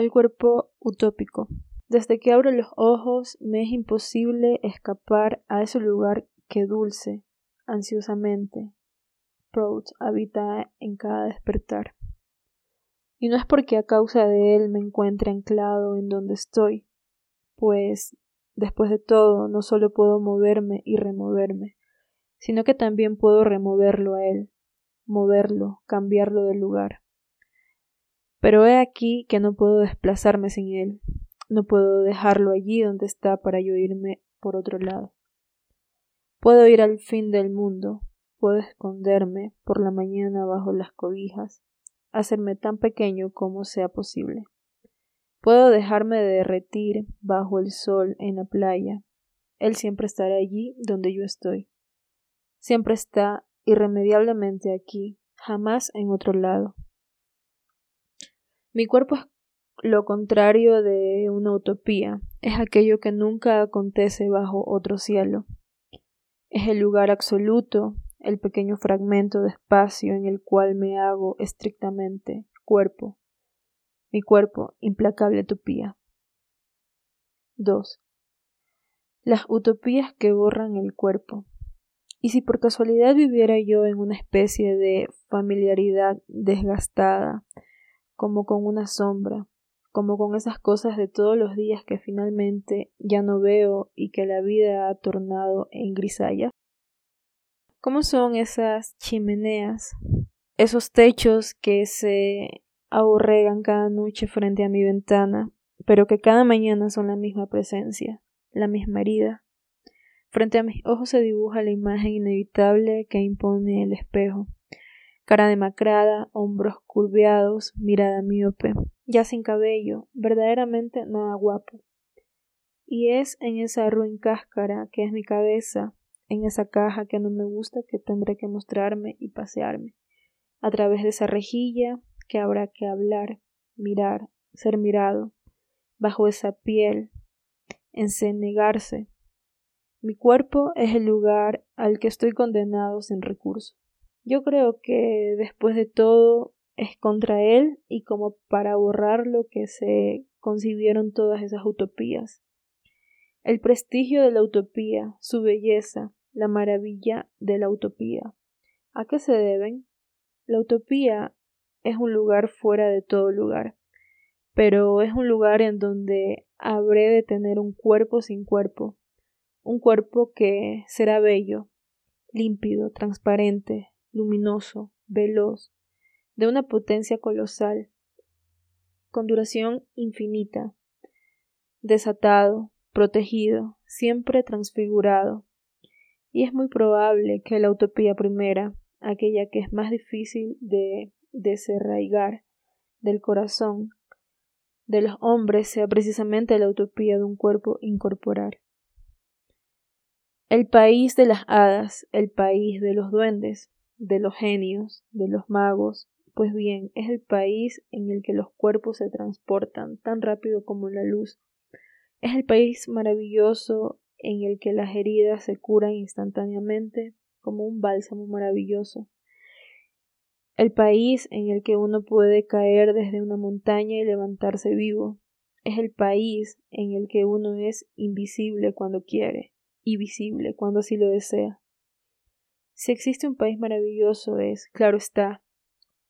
El cuerpo utópico. Desde que abro los ojos me es imposible escapar a ese lugar que dulce, ansiosamente, Proud habita en cada despertar. Y no es porque a causa de él me encuentre anclado en donde estoy, pues, después de todo, no solo puedo moverme y removerme, sino que también puedo removerlo a él, moverlo, cambiarlo de lugar. Pero he aquí que no puedo desplazarme sin él, no puedo dejarlo allí donde está para yo irme por otro lado. Puedo ir al fin del mundo, puedo esconderme por la mañana bajo las cobijas, hacerme tan pequeño como sea posible. Puedo dejarme derretir bajo el sol en la playa. Él siempre estará allí donde yo estoy. Siempre está irremediablemente aquí, jamás en otro lado. Mi cuerpo es lo contrario de una utopía, es aquello que nunca acontece bajo otro cielo. Es el lugar absoluto, el pequeño fragmento de espacio en el cual me hago estrictamente cuerpo, mi cuerpo, implacable utopía. 2. Las utopías que borran el cuerpo. Y si por casualidad viviera yo en una especie de familiaridad desgastada, como con una sombra, como con esas cosas de todos los días que finalmente ya no veo y que la vida ha tornado en grisalla? ¿Cómo son esas chimeneas? Esos techos que se aborregan cada noche frente a mi ventana, pero que cada mañana son la misma presencia, la misma herida. Frente a mis ojos se dibuja la imagen inevitable que impone el espejo cara demacrada, hombros curveados, mirada miope, ya sin cabello, verdaderamente nada guapo. Y es en esa ruin cáscara que es mi cabeza, en esa caja que no me gusta que tendré que mostrarme y pasearme, a través de esa rejilla que habrá que hablar, mirar, ser mirado, bajo esa piel, encenegarse. Mi cuerpo es el lugar al que estoy condenado sin recurso. Yo creo que después de todo es contra él y como para borrar lo que se concibieron todas esas utopías. El prestigio de la utopía, su belleza, la maravilla de la utopía. ¿A qué se deben? La utopía es un lugar fuera de todo lugar, pero es un lugar en donde habré de tener un cuerpo sin cuerpo, un cuerpo que será bello, límpido, transparente, luminoso, veloz, de una potencia colosal, con duración infinita, desatado, protegido, siempre transfigurado. Y es muy probable que la utopía primera, aquella que es más difícil de desarraigar del corazón de los hombres, sea precisamente la utopía de un cuerpo incorporar. El país de las hadas, el país de los duendes, de los genios, de los magos, pues bien, es el país en el que los cuerpos se transportan tan rápido como la luz. Es el país maravilloso en el que las heridas se curan instantáneamente como un bálsamo maravilloso. El país en el que uno puede caer desde una montaña y levantarse vivo. Es el país en el que uno es invisible cuando quiere y visible cuando así lo desea. Si existe un país maravilloso es, claro está,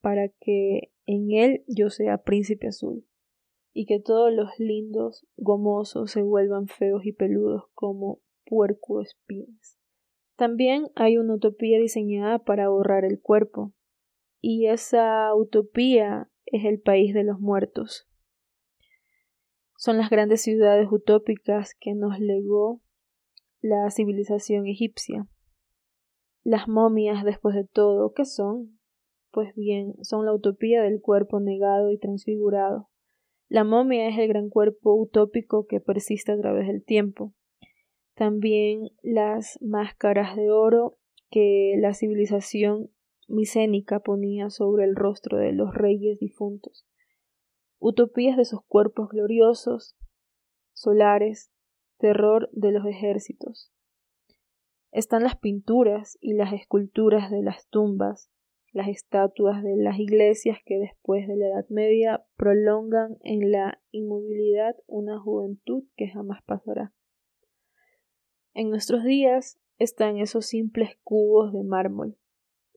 para que en él yo sea príncipe azul, y que todos los lindos gomosos se vuelvan feos y peludos como puerco espinas. También hay una utopía diseñada para borrar el cuerpo, y esa utopía es el país de los muertos. Son las grandes ciudades utópicas que nos legó la civilización egipcia. Las momias, después de todo, ¿qué son? Pues bien, son la utopía del cuerpo negado y transfigurado. La momia es el gran cuerpo utópico que persiste a través del tiempo. También las máscaras de oro que la civilización micénica ponía sobre el rostro de los reyes difuntos. Utopías de sus cuerpos gloriosos, solares, terror de los ejércitos están las pinturas y las esculturas de las tumbas, las estatuas de las iglesias que después de la Edad Media prolongan en la inmovilidad una juventud que jamás pasará. En nuestros días están esos simples cubos de mármol,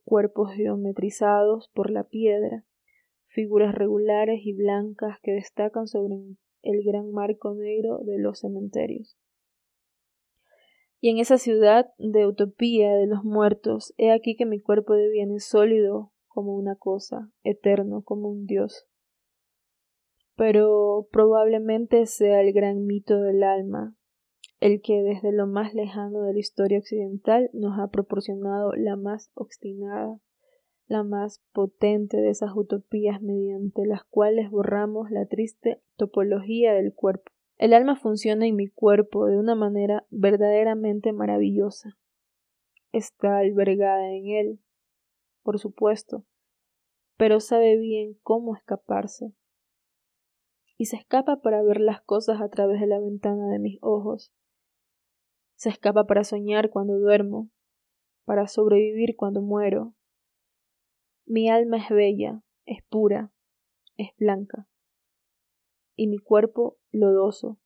cuerpos geometrizados por la piedra, figuras regulares y blancas que destacan sobre el gran marco negro de los cementerios. Y en esa ciudad de utopía de los muertos, he aquí que mi cuerpo deviene sólido como una cosa, eterno como un dios. Pero probablemente sea el gran mito del alma, el que desde lo más lejano de la historia occidental nos ha proporcionado la más obstinada, la más potente de esas utopías mediante las cuales borramos la triste topología del cuerpo. El alma funciona en mi cuerpo de una manera verdaderamente maravillosa. Está albergada en él, por supuesto, pero sabe bien cómo escaparse. Y se escapa para ver las cosas a través de la ventana de mis ojos, se escapa para soñar cuando duermo, para sobrevivir cuando muero. Mi alma es bella, es pura, es blanca, y mi cuerpo lodoso.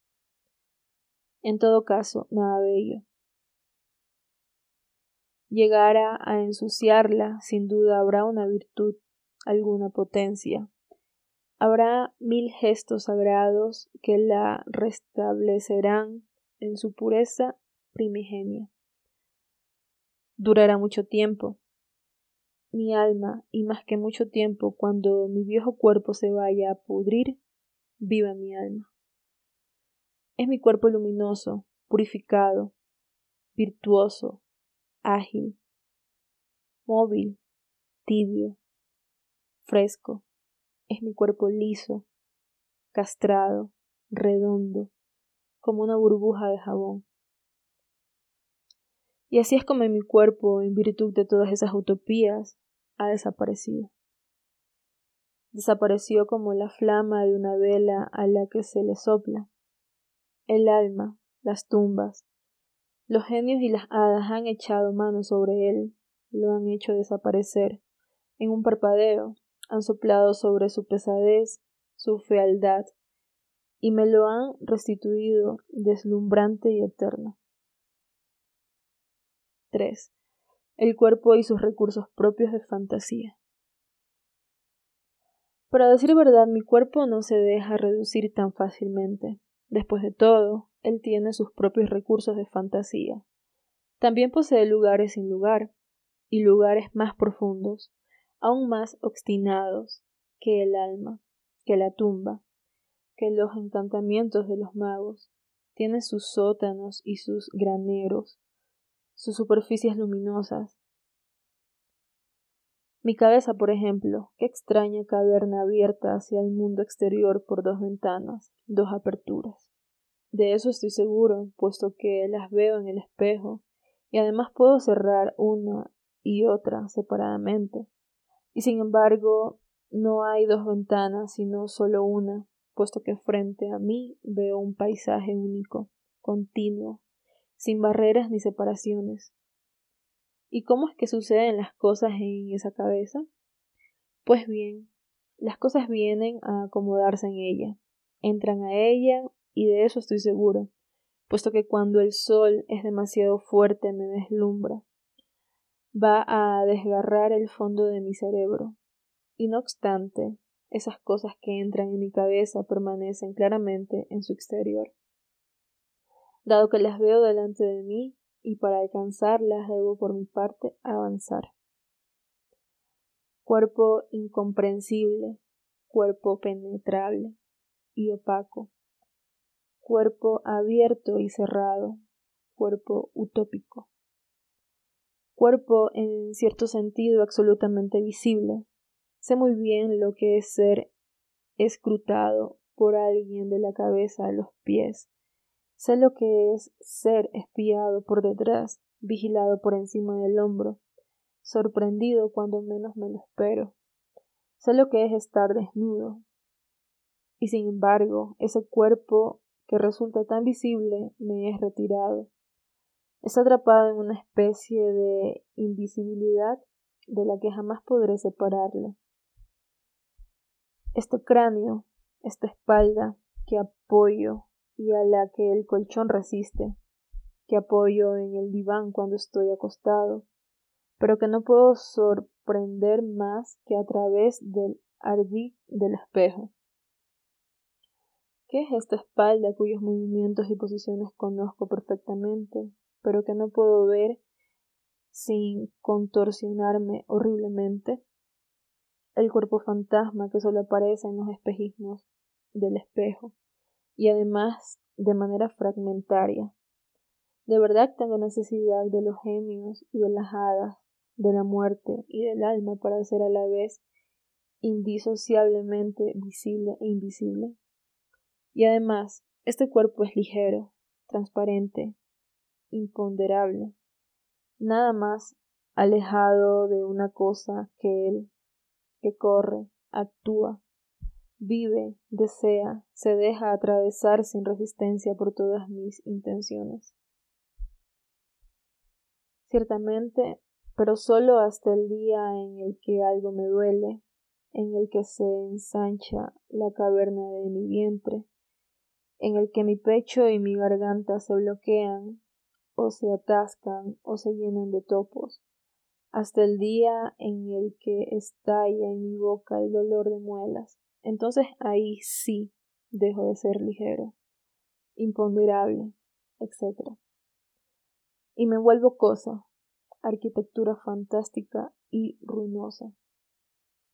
En todo caso, nada bello. Llegara a ensuciarla, sin duda habrá una virtud, alguna potencia. Habrá mil gestos sagrados que la restablecerán en su pureza primigenia. Durará mucho tiempo. Mi alma, y más que mucho tiempo, cuando mi viejo cuerpo se vaya a pudrir, viva mi alma. Es mi cuerpo luminoso, purificado, virtuoso, ágil, móvil, tibio, fresco. Es mi cuerpo liso, castrado, redondo, como una burbuja de jabón. Y así es como mi cuerpo, en virtud de todas esas utopías, ha desaparecido. Desapareció como la flama de una vela a la que se le sopla. El alma, las tumbas, los genios y las hadas han echado mano sobre él, lo han hecho desaparecer. En un parpadeo han soplado sobre su pesadez, su fealdad, y me lo han restituido deslumbrante y eterno. 3. El cuerpo y sus recursos propios de fantasía. Para decir verdad, mi cuerpo no se deja reducir tan fácilmente. Después de todo, él tiene sus propios recursos de fantasía. También posee lugares sin lugar, y lugares más profundos, aún más obstinados que el alma, que la tumba, que los encantamientos de los magos. Tiene sus sótanos y sus graneros, sus superficies luminosas. Mi cabeza, por ejemplo, qué extraña caverna abierta hacia el mundo exterior por dos ventanas, dos aperturas. De eso estoy seguro, puesto que las veo en el espejo, y además puedo cerrar una y otra separadamente. Y sin embargo, no hay dos ventanas, sino solo una, puesto que frente a mí veo un paisaje único, continuo, sin barreras ni separaciones. ¿Y cómo es que suceden las cosas en esa cabeza? Pues bien, las cosas vienen a acomodarse en ella, entran a ella y de eso estoy seguro, puesto que cuando el sol es demasiado fuerte me deslumbra, va a desgarrar el fondo de mi cerebro. Y no obstante, esas cosas que entran en mi cabeza permanecen claramente en su exterior dado que las veo delante de mí y para alcanzarlas debo por mi parte avanzar. Cuerpo incomprensible, cuerpo penetrable y opaco, cuerpo abierto y cerrado, cuerpo utópico, cuerpo en cierto sentido absolutamente visible. Sé muy bien lo que es ser escrutado por alguien de la cabeza a los pies Sé lo que es ser espiado por detrás, vigilado por encima del hombro, sorprendido cuando menos me lo espero. Sé lo que es estar desnudo. Y sin embargo, ese cuerpo que resulta tan visible me es retirado. Es atrapado en una especie de invisibilidad de la que jamás podré separarlo. Este cráneo, esta espalda que apoyo y a la que el colchón resiste, que apoyo en el diván cuando estoy acostado, pero que no puedo sorprender más que a través del ardid del espejo. ¿Qué es esta espalda cuyos movimientos y posiciones conozco perfectamente, pero que no puedo ver sin contorsionarme horriblemente? El cuerpo fantasma que solo aparece en los espejismos del espejo, y además de manera fragmentaria. De verdad tengo necesidad de los genios y de las hadas, de la muerte y del alma para ser a la vez indisociablemente visible e invisible. Y además, este cuerpo es ligero, transparente, imponderable, nada más alejado de una cosa que él, que corre, actúa, vive, desea, se deja atravesar sin resistencia por todas mis intenciones. Ciertamente, pero solo hasta el día en el que algo me duele, en el que se ensancha la caverna de mi vientre, en el que mi pecho y mi garganta se bloquean, o se atascan, o se llenan de topos, hasta el día en el que estalla en mi boca el dolor de muelas. Entonces ahí sí dejo de ser ligero, imponderable, etc. Y me vuelvo cosa, arquitectura fantástica y ruinosa.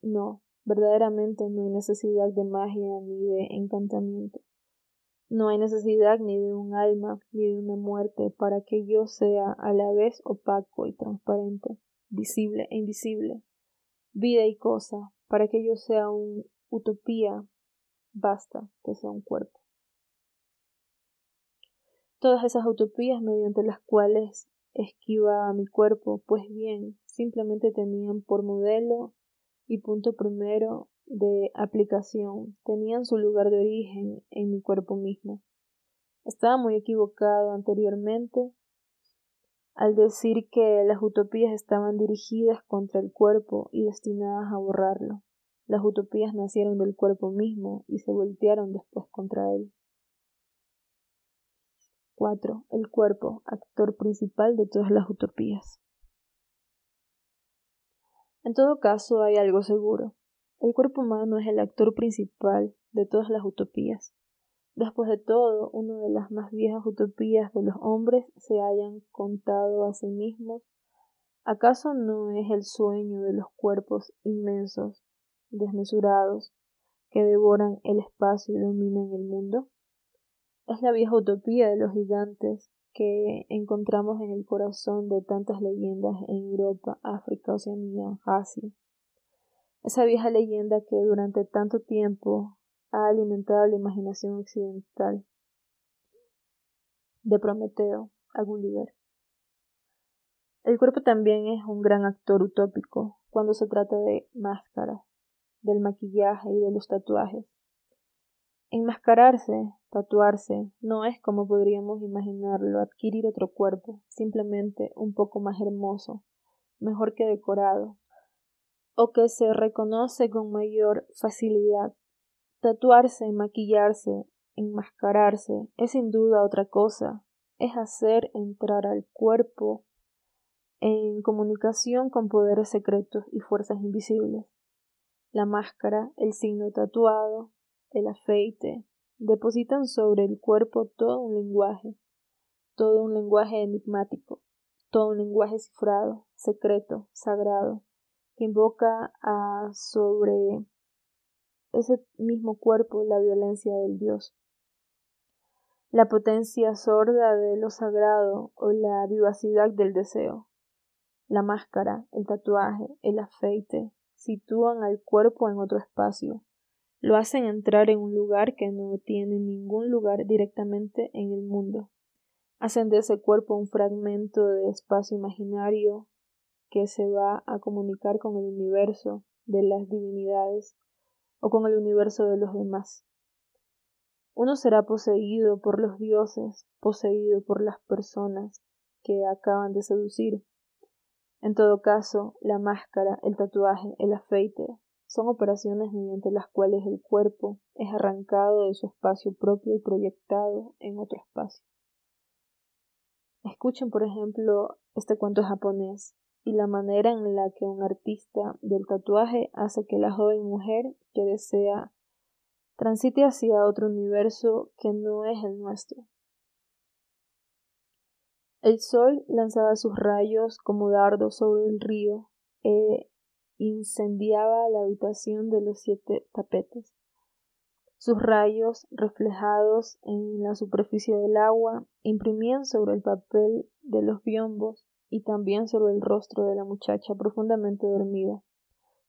No, verdaderamente no hay necesidad de magia ni de encantamiento. No hay necesidad ni de un alma ni de una muerte para que yo sea a la vez opaco y transparente, visible e invisible, vida y cosa, para que yo sea un utopía, basta que sea un cuerpo. Todas esas utopías mediante las cuales esquiva a mi cuerpo, pues bien, simplemente tenían por modelo y punto primero de aplicación tenían su lugar de origen en mi cuerpo mismo. Estaba muy equivocado anteriormente al decir que las utopías estaban dirigidas contra el cuerpo y destinadas a borrarlo. Las utopías nacieron del cuerpo mismo y se voltearon después contra él. 4. El cuerpo, actor principal de todas las utopías. En todo caso, hay algo seguro. El cuerpo humano es el actor principal de todas las utopías. Después de todo, una de las más viejas utopías de los hombres se hayan contado a sí mismos. ¿Acaso no es el sueño de los cuerpos inmensos, desmesurados, que devoran el espacio y dominan el mundo? Es la vieja utopía de los gigantes que encontramos en el corazón de tantas leyendas en Europa, África, Oceanía, Asia. Esa vieja leyenda que durante tanto tiempo ha alimentado la imaginación occidental. De Prometeo a Gulliver. El cuerpo también es un gran actor utópico cuando se trata de máscaras, del maquillaje y de los tatuajes. Enmascararse, tatuarse, no es como podríamos imaginarlo, adquirir otro cuerpo, simplemente un poco más hermoso, mejor que decorado, o que se reconoce con mayor facilidad. Tatuarse, maquillarse, enmascararse es sin duda otra cosa, es hacer entrar al cuerpo en comunicación con poderes secretos y fuerzas invisibles. La máscara, el signo tatuado, el afeite, depositan sobre el cuerpo todo un lenguaje, todo un lenguaje enigmático, todo un lenguaje cifrado, secreto, sagrado, que invoca a sobre ese mismo cuerpo la violencia del Dios. La potencia sorda de lo sagrado o la vivacidad del deseo. La máscara, el tatuaje, el afeite sitúan al cuerpo en otro espacio. Lo hacen entrar en un lugar que no tiene ningún lugar directamente en el mundo. Hacen de ese cuerpo un fragmento de espacio imaginario que se va a comunicar con el universo de las divinidades o con el universo de los demás. Uno será poseído por los dioses, poseído por las personas que acaban de seducir. En todo caso, la máscara, el tatuaje, el afeite son operaciones mediante las cuales el cuerpo es arrancado de su espacio propio y proyectado en otro espacio. Escuchen, por ejemplo, este cuento japonés y la manera en la que un artista del tatuaje hace que la joven mujer que desea transite hacia otro universo que no es el nuestro. El sol lanzaba sus rayos como dardos sobre el río e incendiaba la habitación de los siete tapetes. Sus rayos, reflejados en la superficie del agua, imprimían sobre el papel de los biombos y también sobre el rostro de la muchacha profundamente dormida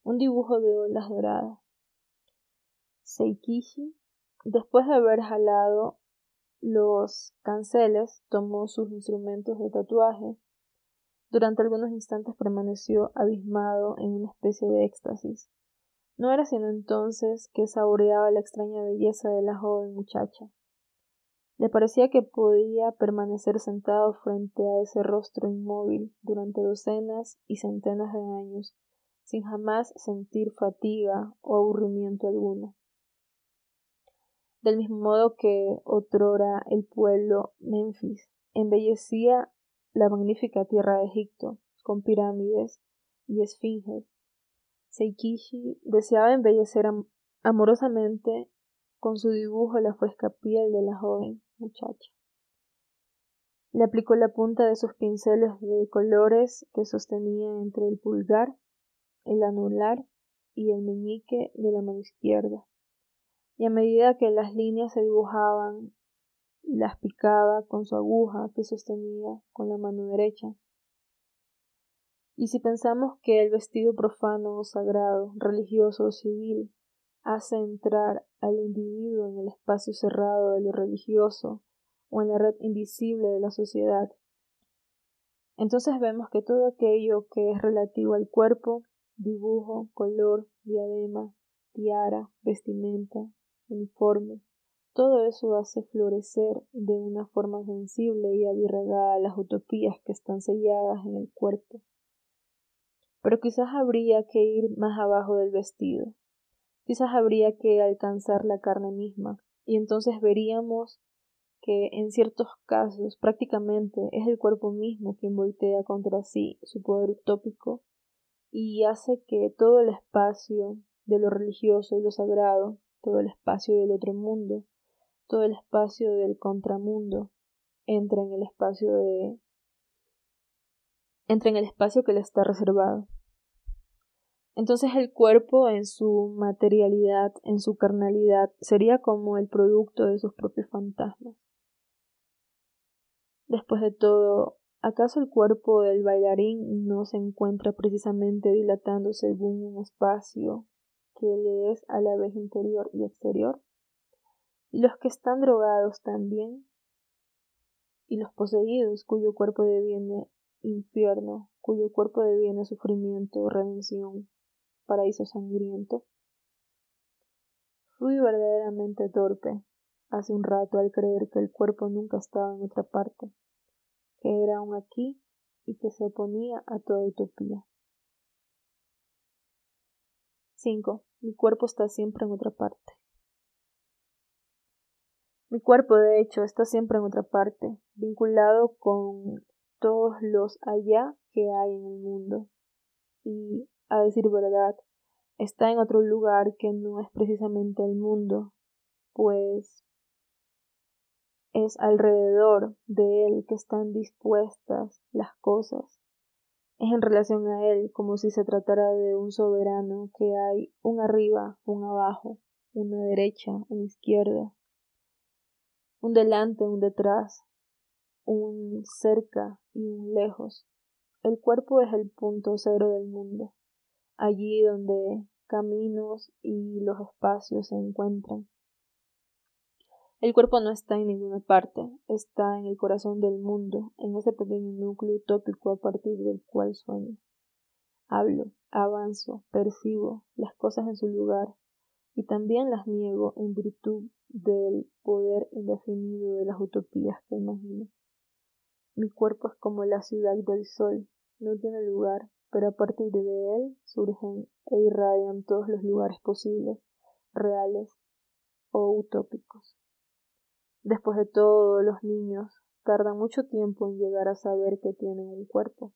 un dibujo de olas doradas. Seikishi, después de haber jalado los canceles, tomó sus instrumentos de tatuaje. Durante algunos instantes permaneció abismado en una especie de éxtasis. No era sino entonces que saboreaba la extraña belleza de la joven muchacha. Le parecía que podía permanecer sentado frente a ese rostro inmóvil durante docenas y centenas de años, sin jamás sentir fatiga o aburrimiento alguno del mismo modo que otrora el pueblo Memphis embellecía la magnífica tierra de Egipto con pirámides y esfinges. Seikishi deseaba embellecer amorosamente con su dibujo la fresca piel de la joven muchacha. Le aplicó la punta de sus pinceles de colores que sostenía entre el pulgar, el anular y el meñique de la mano izquierda y a medida que las líneas se dibujaban, las picaba con su aguja que sostenía con la mano derecha. Y si pensamos que el vestido profano o sagrado, religioso o civil, hace entrar al individuo en el espacio cerrado de lo religioso o en la red invisible de la sociedad, entonces vemos que todo aquello que es relativo al cuerpo, dibujo, color, diadema, tiara, vestimenta, uniforme. Todo eso hace florecer de una forma sensible y abirregada las utopías que están selladas en el cuerpo. Pero quizás habría que ir más abajo del vestido. Quizás habría que alcanzar la carne misma, y entonces veríamos que en ciertos casos prácticamente es el cuerpo mismo quien voltea contra sí su poder utópico y hace que todo el espacio de lo religioso y lo sagrado todo el espacio del otro mundo, todo el espacio del contramundo, entra en el espacio de entra en el espacio que le está reservado. Entonces el cuerpo en su materialidad, en su carnalidad, sería como el producto de sus propios fantasmas. Después de todo, ¿acaso el cuerpo del bailarín no se encuentra precisamente dilatando según un espacio que le es a la vez interior y exterior, y los que están drogados también, y los poseídos cuyo cuerpo deviene infierno, cuyo cuerpo deviene sufrimiento, redención, paraíso sangriento. Fui verdaderamente torpe hace un rato al creer que el cuerpo nunca estaba en otra parte, que era aún aquí y que se oponía a toda utopía. 5. Mi cuerpo está siempre en otra parte. Mi cuerpo, de hecho, está siempre en otra parte, vinculado con todos los allá que hay en el mundo. Y, a decir verdad, está en otro lugar que no es precisamente el mundo, pues es alrededor de él que están dispuestas las cosas es en relación a él como si se tratara de un soberano que hay un arriba, un abajo, una derecha, una izquierda, un delante, un detrás, un cerca y un lejos. El cuerpo es el punto cero del mundo, allí donde caminos y los espacios se encuentran. El cuerpo no está en ninguna parte, está en el corazón del mundo, en ese pequeño núcleo utópico a partir del cual sueño. Hablo, avanzo, percibo las cosas en su lugar y también las niego en virtud del poder indefinido de las utopías que imagino. Mi cuerpo es como la ciudad del sol, no tiene lugar, pero a partir de él surgen e irradian todos los lugares posibles, reales o utópicos. Después de todo, los niños tardan mucho tiempo en llegar a saber que tienen un cuerpo.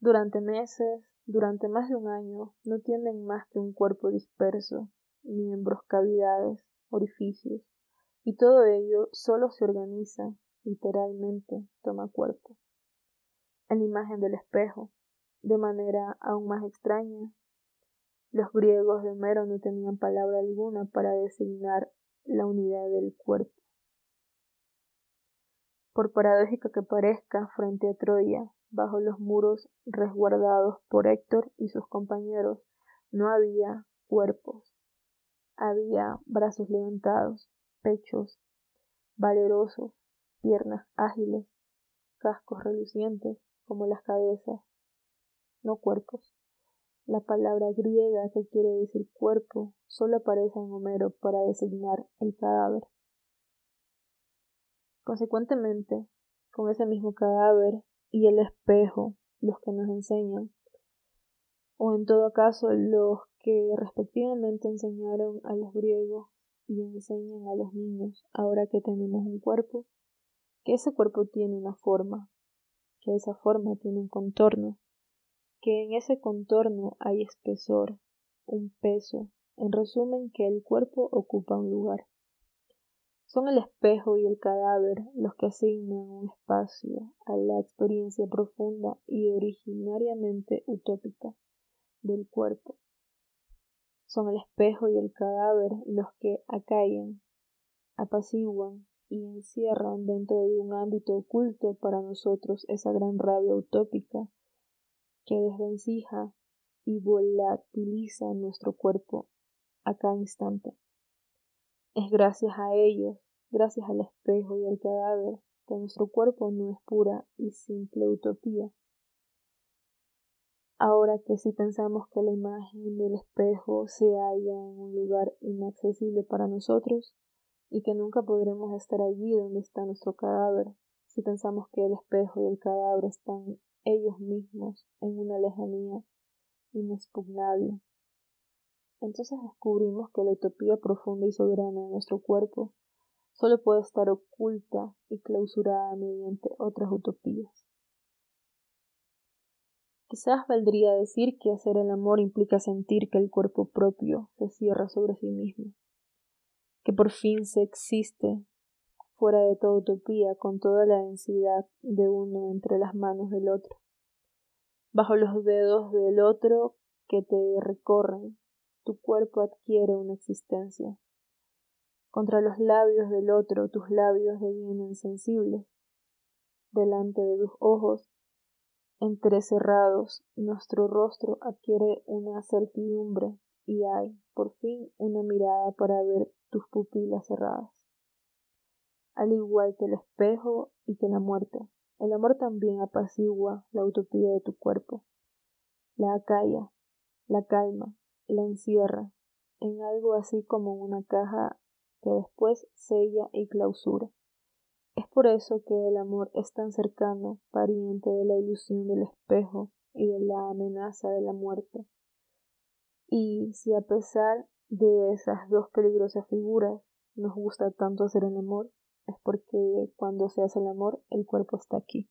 Durante meses, durante más de un año, no tienen más que un cuerpo disperso, miembros, cavidades, orificios, y todo ello solo se organiza, literalmente, toma cuerpo. En la imagen del espejo, de manera aún más extraña, los griegos de Homero no tenían palabra alguna para designar la unidad del cuerpo. Por paradójica que parezca, frente a Troya, bajo los muros resguardados por Héctor y sus compañeros, no había cuerpos. Había brazos levantados, pechos valerosos, piernas ágiles, cascos relucientes como las cabezas, no cuerpos. La palabra griega que quiere decir cuerpo solo aparece en Homero para designar el cadáver. Consecuentemente, con ese mismo cadáver y el espejo, los que nos enseñan, o en todo caso los que respectivamente enseñaron a los griegos y enseñan a los niños, ahora que tenemos un cuerpo, que ese cuerpo tiene una forma, que esa forma tiene un contorno, que en ese contorno hay espesor, un peso, en resumen que el cuerpo ocupa un lugar. Son el espejo y el cadáver los que asignan un espacio a la experiencia profunda y originariamente utópica del cuerpo. Son el espejo y el cadáver los que acallan, apaciguan y encierran dentro de un ámbito oculto para nosotros esa gran rabia utópica que desvencija y volatiliza nuestro cuerpo a cada instante. Es gracias a ellos, gracias al espejo y al cadáver, que nuestro cuerpo no es pura y simple utopía. Ahora que si pensamos que la imagen del espejo se halla en un lugar inaccesible para nosotros y que nunca podremos estar allí donde está nuestro cadáver, si pensamos que el espejo y el cadáver están ellos mismos en una lejanía inexpugnable, entonces descubrimos que la utopía profunda y soberana de nuestro cuerpo solo puede estar oculta y clausurada mediante otras utopías. Quizás valdría decir que hacer el amor implica sentir que el cuerpo propio se cierra sobre sí mismo, que por fin se existe fuera de toda utopía con toda la densidad de uno entre las manos del otro, bajo los dedos del otro que te recorren tu cuerpo adquiere una existencia. Contra los labios del otro tus labios devienen sensibles. Delante de tus ojos entrecerrados nuestro rostro adquiere una certidumbre y hay, por fin, una mirada para ver tus pupilas cerradas. Al igual que el espejo y que la muerte, el amor también apacigua la utopía de tu cuerpo, la acalla, la calma, la encierra en algo así como una caja que después sella y clausura. Es por eso que el amor es tan cercano, pariente de la ilusión del espejo y de la amenaza de la muerte. Y si a pesar de esas dos peligrosas figuras nos gusta tanto hacer el amor, es porque cuando se hace el amor el cuerpo está aquí.